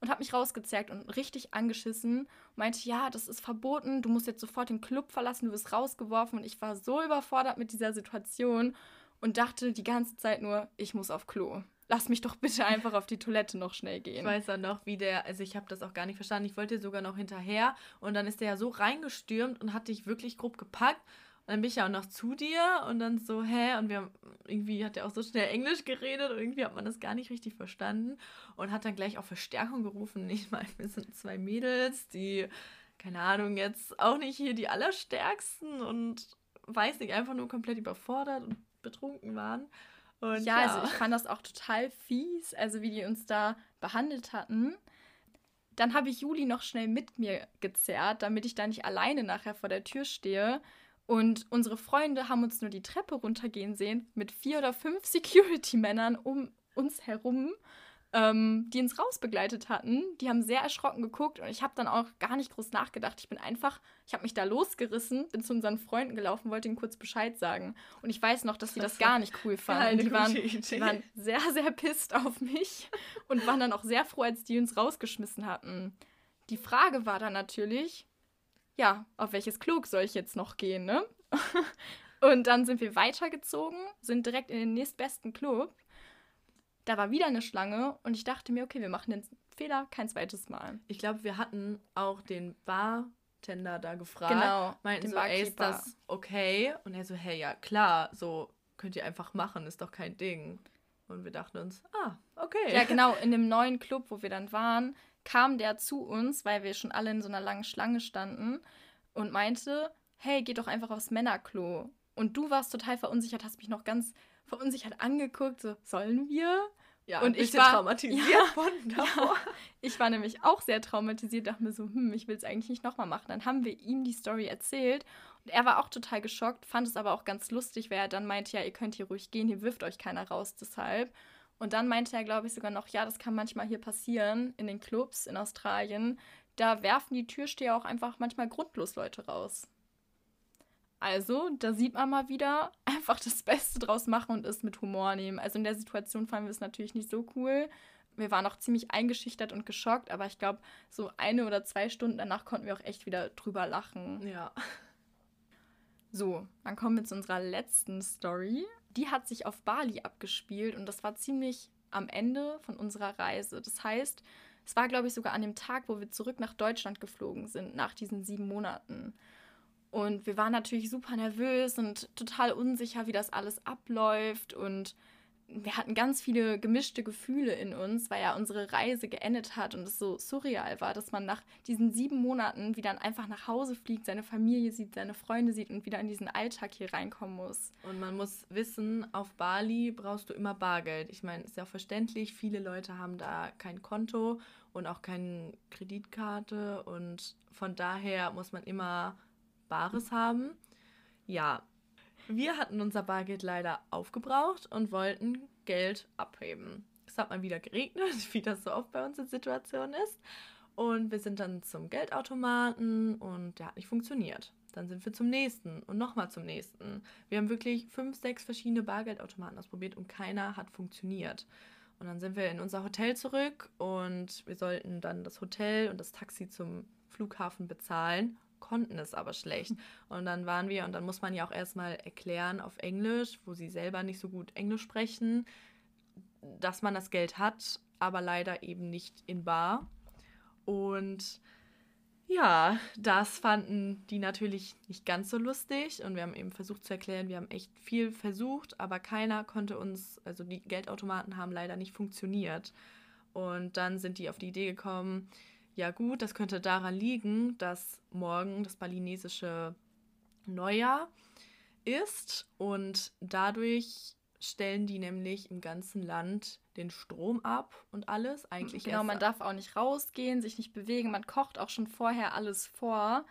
und hat mich rausgezerrt und richtig angeschissen. Meinte, ja, das ist verboten, du musst jetzt sofort den Club verlassen, du wirst rausgeworfen. Und ich war so überfordert mit dieser Situation und dachte die ganze Zeit nur, ich muss auf Klo. Lass mich doch bitte einfach auf die Toilette noch schnell gehen. Ich weiß dann noch, wie der, also ich habe das auch gar nicht verstanden. Ich wollte sogar noch hinterher und dann ist der ja so reingestürmt und hat dich wirklich grob gepackt dann bin ich ja auch noch zu dir und dann so, hä? Und wir haben, irgendwie hat er auch so schnell Englisch geredet und irgendwie hat man das gar nicht richtig verstanden und hat dann gleich auch Verstärkung gerufen. Ich meine, wir sind zwei Mädels, die, keine Ahnung, jetzt auch nicht hier die allerstärksten und weiß nicht, einfach nur komplett überfordert und betrunken waren. Und ja, ja, also ich fand das auch total fies, also wie die uns da behandelt hatten. Dann habe ich Juli noch schnell mit mir gezerrt, damit ich da nicht alleine nachher vor der Tür stehe. Und unsere Freunde haben uns nur die Treppe runtergehen sehen mit vier oder fünf Security-Männern um uns herum, ähm, die uns rausbegleitet hatten. Die haben sehr erschrocken geguckt und ich habe dann auch gar nicht groß nachgedacht. Ich bin einfach, ich habe mich da losgerissen, bin zu unseren Freunden gelaufen, wollte ihnen kurz Bescheid sagen. Und ich weiß noch, dass sie das, das gar nicht cool fanden. Die waren, die waren sehr, sehr pisst auf mich und waren dann auch sehr froh, als die uns rausgeschmissen hatten. Die Frage war dann natürlich, ja, auf welches Klug soll ich jetzt noch gehen, ne? <laughs> und dann sind wir weitergezogen, sind direkt in den nächstbesten Club. Da war wieder eine Schlange und ich dachte mir, okay, wir machen den Fehler kein zweites Mal. Ich glaube, wir hatten auch den Bartender da gefragt. Genau. Meinten so, ey, ist das okay? Und er so, hey, ja, klar, so könnt ihr einfach machen, ist doch kein Ding. Und wir dachten uns, ah, okay. Ja, genau, <laughs> in dem neuen Club, wo wir dann waren, kam der zu uns, weil wir schon alle in so einer langen Schlange standen und meinte, hey, geh doch einfach aufs Männerklo. Und du warst total verunsichert, hast mich noch ganz verunsichert angeguckt, so, sollen wir? Ja, und ich war traumatisiert <laughs> ja, von davor. Ja, ich war nämlich auch sehr traumatisiert, dachte mir so, hm, ich will es eigentlich nicht nochmal machen. Dann haben wir ihm die Story erzählt und er war auch total geschockt, fand es aber auch ganz lustig, weil er dann meinte, ja, ihr könnt hier ruhig gehen, hier wirft euch keiner raus, deshalb. Und dann meinte er, glaube ich, sogar noch, ja, das kann manchmal hier passieren in den Clubs in Australien. Da werfen die Türsteher auch einfach manchmal grundlos Leute raus. Also, da sieht man mal wieder, <laughs> einfach das Beste draus machen und es mit Humor nehmen. Also in der Situation fanden wir es natürlich nicht so cool. Wir waren auch ziemlich eingeschüchtert und geschockt, aber ich glaube, so eine oder zwei Stunden danach konnten wir auch echt wieder drüber lachen. Ja. So, dann kommen wir zu unserer letzten Story die hat sich auf Bali abgespielt und das war ziemlich am Ende von unserer Reise. Das heißt, es war, glaube ich, sogar an dem Tag, wo wir zurück nach Deutschland geflogen sind, nach diesen sieben Monaten. Und wir waren natürlich super nervös und total unsicher, wie das alles abläuft und wir hatten ganz viele gemischte Gefühle in uns, weil ja unsere Reise geendet hat und es so surreal war, dass man nach diesen sieben Monaten wieder einfach nach Hause fliegt, seine Familie sieht, seine Freunde sieht und wieder in diesen Alltag hier reinkommen muss. Und man muss wissen, auf Bali brauchst du immer Bargeld. Ich meine, ist ja auch verständlich, viele Leute haben da kein Konto und auch keine Kreditkarte und von daher muss man immer Bares haben. Ja, wir hatten unser Bargeld leider aufgebraucht und wollten Geld abheben. Es hat mal wieder geregnet, <laughs> wie das so oft bei uns in Situationen ist. Und wir sind dann zum Geldautomaten und der hat nicht funktioniert. Dann sind wir zum nächsten und nochmal zum nächsten. Wir haben wirklich fünf, sechs verschiedene Bargeldautomaten ausprobiert und keiner hat funktioniert. Und dann sind wir in unser Hotel zurück und wir sollten dann das Hotel und das Taxi zum Flughafen bezahlen konnten es aber schlecht. <laughs> Und dann waren wir, und dann muss man ja auch erstmal erklären auf Englisch, wo sie selber nicht so gut Englisch sprechen, dass man das Geld hat, aber leider eben nicht in Bar. Und ja, das fanden die natürlich nicht ganz so lustig und wir haben eben versucht zu erklären, wir haben echt viel versucht, aber keiner konnte uns, also die Geldautomaten haben leider nicht funktioniert. Und dann sind die auf die Idee gekommen, ja gut, das könnte daran liegen, dass morgen das balinesische Neujahr ist und dadurch stellen die nämlich im ganzen Land den Strom ab und alles. Eigentlich genau, man darf auch nicht rausgehen, sich nicht bewegen. Man kocht auch schon vorher alles vor,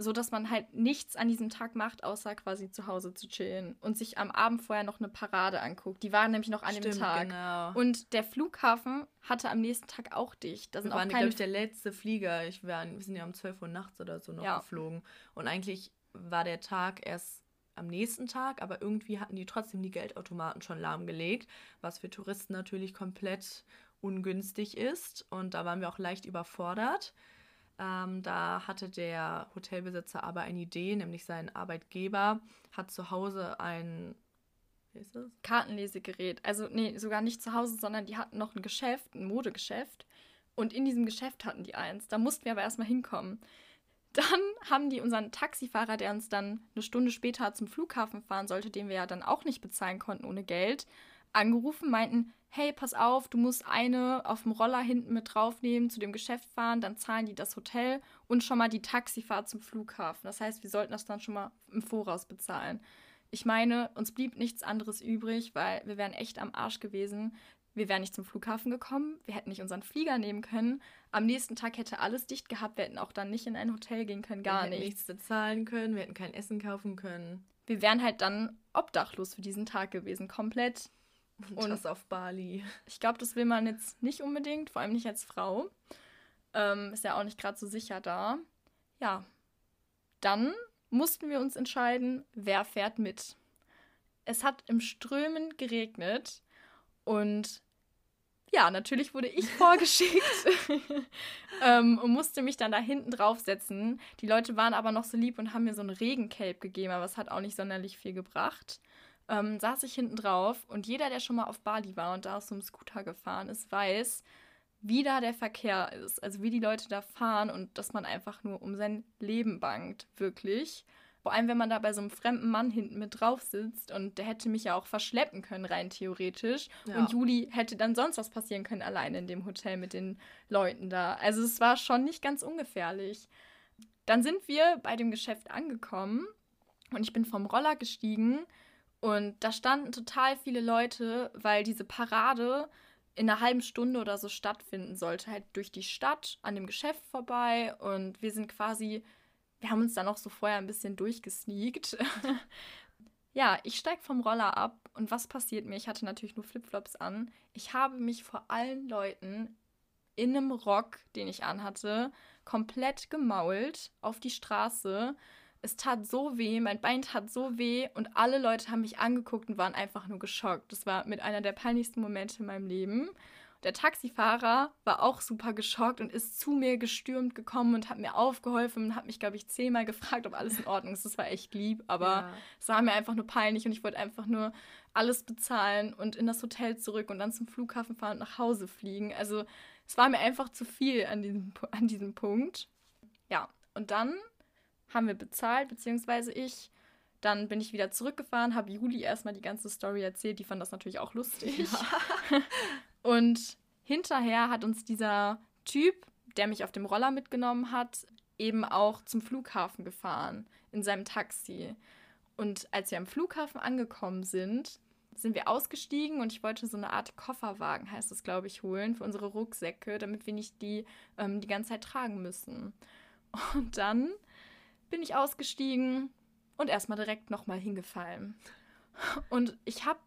so dass man halt nichts an diesem Tag macht, außer quasi zu Hause zu chillen und sich am Abend vorher noch eine Parade anguckt. Die waren nämlich noch an Stimmt, dem Tag. Genau. Und der Flughafen hatte am nächsten Tag auch dicht. Da sind Wir waren, glaube ich, der letzte Flieger. Ich war, wir sind ja um 12 Uhr nachts oder so noch ja. geflogen. Und eigentlich war der Tag erst am nächsten Tag, aber irgendwie hatten die trotzdem die Geldautomaten schon lahmgelegt, was für Touristen natürlich komplett ungünstig ist. Und da waren wir auch leicht überfordert. Ähm, da hatte der Hotelbesitzer aber eine Idee, nämlich sein Arbeitgeber hat zu Hause ein Kartenlesegerät. Also, nee, sogar nicht zu Hause, sondern die hatten noch ein Geschäft, ein Modegeschäft. Und in diesem Geschäft hatten die eins. Da mussten wir aber erstmal hinkommen. Dann haben die unseren Taxifahrer, der uns dann eine Stunde später zum Flughafen fahren sollte, den wir ja dann auch nicht bezahlen konnten ohne Geld, angerufen, meinten, hey, pass auf, du musst eine auf dem Roller hinten mit draufnehmen, zu dem Geschäft fahren, dann zahlen die das Hotel und schon mal die Taxifahrt zum Flughafen. Das heißt, wir sollten das dann schon mal im Voraus bezahlen. Ich meine, uns blieb nichts anderes übrig, weil wir wären echt am Arsch gewesen, wir wären nicht zum Flughafen gekommen, wir hätten nicht unseren Flieger nehmen können. Am nächsten Tag hätte alles dicht gehabt, wir hätten auch dann nicht in ein Hotel gehen können, gar wir hätten nichts. nichts bezahlen können, wir hätten kein Essen kaufen können. Wir wären halt dann obdachlos für diesen Tag gewesen, komplett. Und, Und das auf Bali. Ich glaube, das will man jetzt nicht unbedingt, vor allem nicht als Frau. Ähm, ist ja auch nicht gerade so sicher da. Ja. Dann mussten wir uns entscheiden, wer fährt mit. Es hat im Strömen geregnet und ja, natürlich wurde ich <laughs> vorgeschickt <laughs> ähm, und musste mich dann da hinten draufsetzen. Die Leute waren aber noch so lieb und haben mir so ein Regencape gegeben, aber es hat auch nicht sonderlich viel gebracht. Ähm, saß ich hinten drauf und jeder, der schon mal auf Bali war und da auf so einem Scooter gefahren ist, weiß, wie da der Verkehr ist. Also wie die Leute da fahren und dass man einfach nur um sein Leben bangt, wirklich. Vor allem, wenn man da bei so einem fremden Mann hinten mit drauf sitzt und der hätte mich ja auch verschleppen können, rein theoretisch. Ja. Und Juli hätte dann sonst was passieren können, alleine in dem Hotel mit den Leuten da. Also es war schon nicht ganz ungefährlich. Dann sind wir bei dem Geschäft angekommen und ich bin vom Roller gestiegen und da standen total viele Leute, weil diese Parade in einer halben Stunde oder so stattfinden sollte, halt durch die Stadt an dem Geschäft vorbei und wir sind quasi wir haben uns dann auch so vorher ein bisschen durchgesneakt. <laughs> ja, ich steige vom Roller ab und was passiert mir? Ich hatte natürlich nur Flipflops an. Ich habe mich vor allen Leuten in einem Rock, den ich anhatte, komplett gemault auf die Straße. Es tat so weh, mein Bein tat so weh und alle Leute haben mich angeguckt und waren einfach nur geschockt. Das war mit einer der peinlichsten Momente in meinem Leben. Der Taxifahrer war auch super geschockt und ist zu mir gestürmt gekommen und hat mir aufgeholfen und hat mich, glaube ich, zehnmal gefragt, ob alles in Ordnung ist. Das war echt lieb, aber ja. es war mir einfach nur peinlich und ich wollte einfach nur alles bezahlen und in das Hotel zurück und dann zum Flughafen fahren und nach Hause fliegen. Also es war mir einfach zu viel an diesem, an diesem Punkt. Ja, und dann haben wir bezahlt, beziehungsweise ich. Dann bin ich wieder zurückgefahren, habe Juli erstmal die ganze Story erzählt. Die fand das natürlich auch lustig. Ja. <laughs> Und hinterher hat uns dieser Typ, der mich auf dem Roller mitgenommen hat, eben auch zum Flughafen gefahren in seinem Taxi. Und als wir am Flughafen angekommen sind, sind wir ausgestiegen und ich wollte so eine Art Kofferwagen, heißt es, glaube ich, holen für unsere Rucksäcke, damit wir nicht die ähm, die ganze Zeit tragen müssen. Und dann bin ich ausgestiegen und erstmal direkt nochmal hingefallen. Und ich habe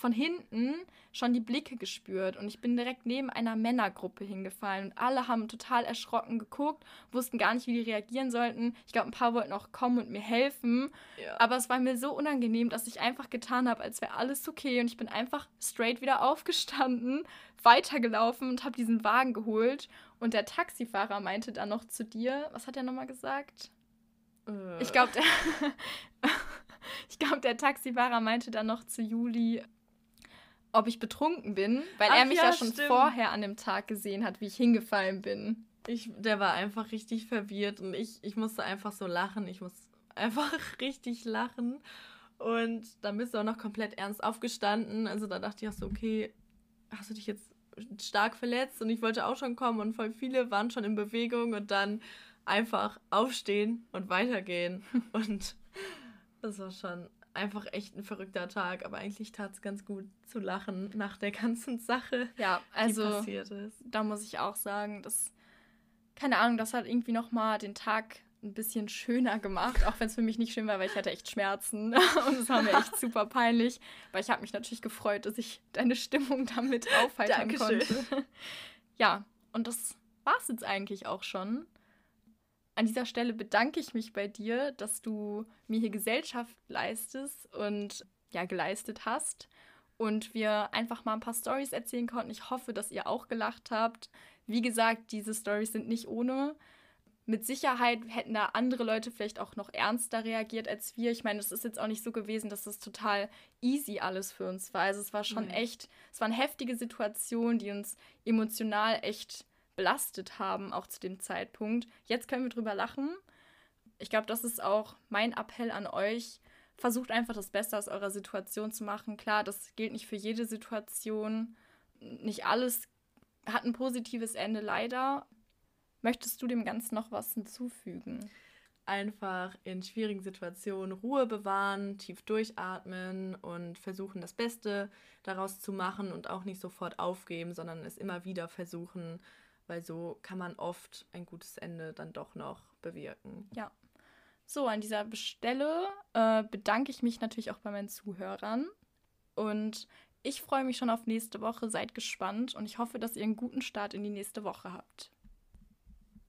von hinten schon die Blicke gespürt und ich bin direkt neben einer Männergruppe hingefallen und alle haben total erschrocken geguckt, wussten gar nicht, wie die reagieren sollten. Ich glaube, ein paar wollten auch kommen und mir helfen, ja. aber es war mir so unangenehm, dass ich einfach getan habe, als wäre alles okay und ich bin einfach straight wieder aufgestanden, weitergelaufen und habe diesen Wagen geholt und der Taxifahrer meinte dann noch zu dir, was hat er nochmal gesagt? Äh. Ich glaube, der, glaub, der <laughs> Taxifahrer meinte dann noch zu Juli, ob ich betrunken bin, weil Ach, er mich ja, ja schon stimmt. vorher an dem Tag gesehen hat, wie ich hingefallen bin. Ich, der war einfach richtig verwirrt und ich, ich musste einfach so lachen. Ich muss einfach <laughs> richtig lachen. Und dann bist du auch noch komplett ernst aufgestanden. Also da dachte ich auch so, okay, hast du dich jetzt stark verletzt? Und ich wollte auch schon kommen und voll viele waren schon in Bewegung und dann einfach aufstehen und weitergehen. <laughs> und das war schon einfach echt ein verrückter Tag, aber eigentlich tat es ganz gut zu lachen nach der ganzen Sache, ja, also, die passiert ist. Da muss ich auch sagen, dass, keine Ahnung, das hat irgendwie nochmal den Tag ein bisschen schöner gemacht, auch wenn es für mich nicht schön war, weil ich hatte echt Schmerzen <laughs> und es war mir echt <laughs> super peinlich. Weil ich habe mich natürlich gefreut, dass ich deine Stimmung damit aufheitern Dankeschön. konnte. Ja, und das war es jetzt eigentlich auch schon. An dieser Stelle bedanke ich mich bei dir, dass du mir hier Gesellschaft leistest und ja, geleistet hast. Und wir einfach mal ein paar Stories erzählen konnten. Ich hoffe, dass ihr auch gelacht habt. Wie gesagt, diese Stories sind nicht ohne. Mit Sicherheit hätten da andere Leute vielleicht auch noch ernster reagiert als wir. Ich meine, es ist jetzt auch nicht so gewesen, dass das total easy alles für uns war. Also es war schon mhm. echt, es war eine heftige Situation, die uns emotional echt belastet haben, auch zu dem Zeitpunkt. Jetzt können wir drüber lachen. Ich glaube, das ist auch mein Appell an euch. Versucht einfach das Beste aus eurer Situation zu machen. Klar, das gilt nicht für jede Situation. Nicht alles hat ein positives Ende, leider. Möchtest du dem Ganzen noch was hinzufügen? Einfach in schwierigen Situationen Ruhe bewahren, tief durchatmen und versuchen, das Beste daraus zu machen und auch nicht sofort aufgeben, sondern es immer wieder versuchen, weil so kann man oft ein gutes Ende dann doch noch bewirken. Ja. So, an dieser Stelle äh, bedanke ich mich natürlich auch bei meinen Zuhörern und ich freue mich schon auf nächste Woche. Seid gespannt und ich hoffe, dass ihr einen guten Start in die nächste Woche habt.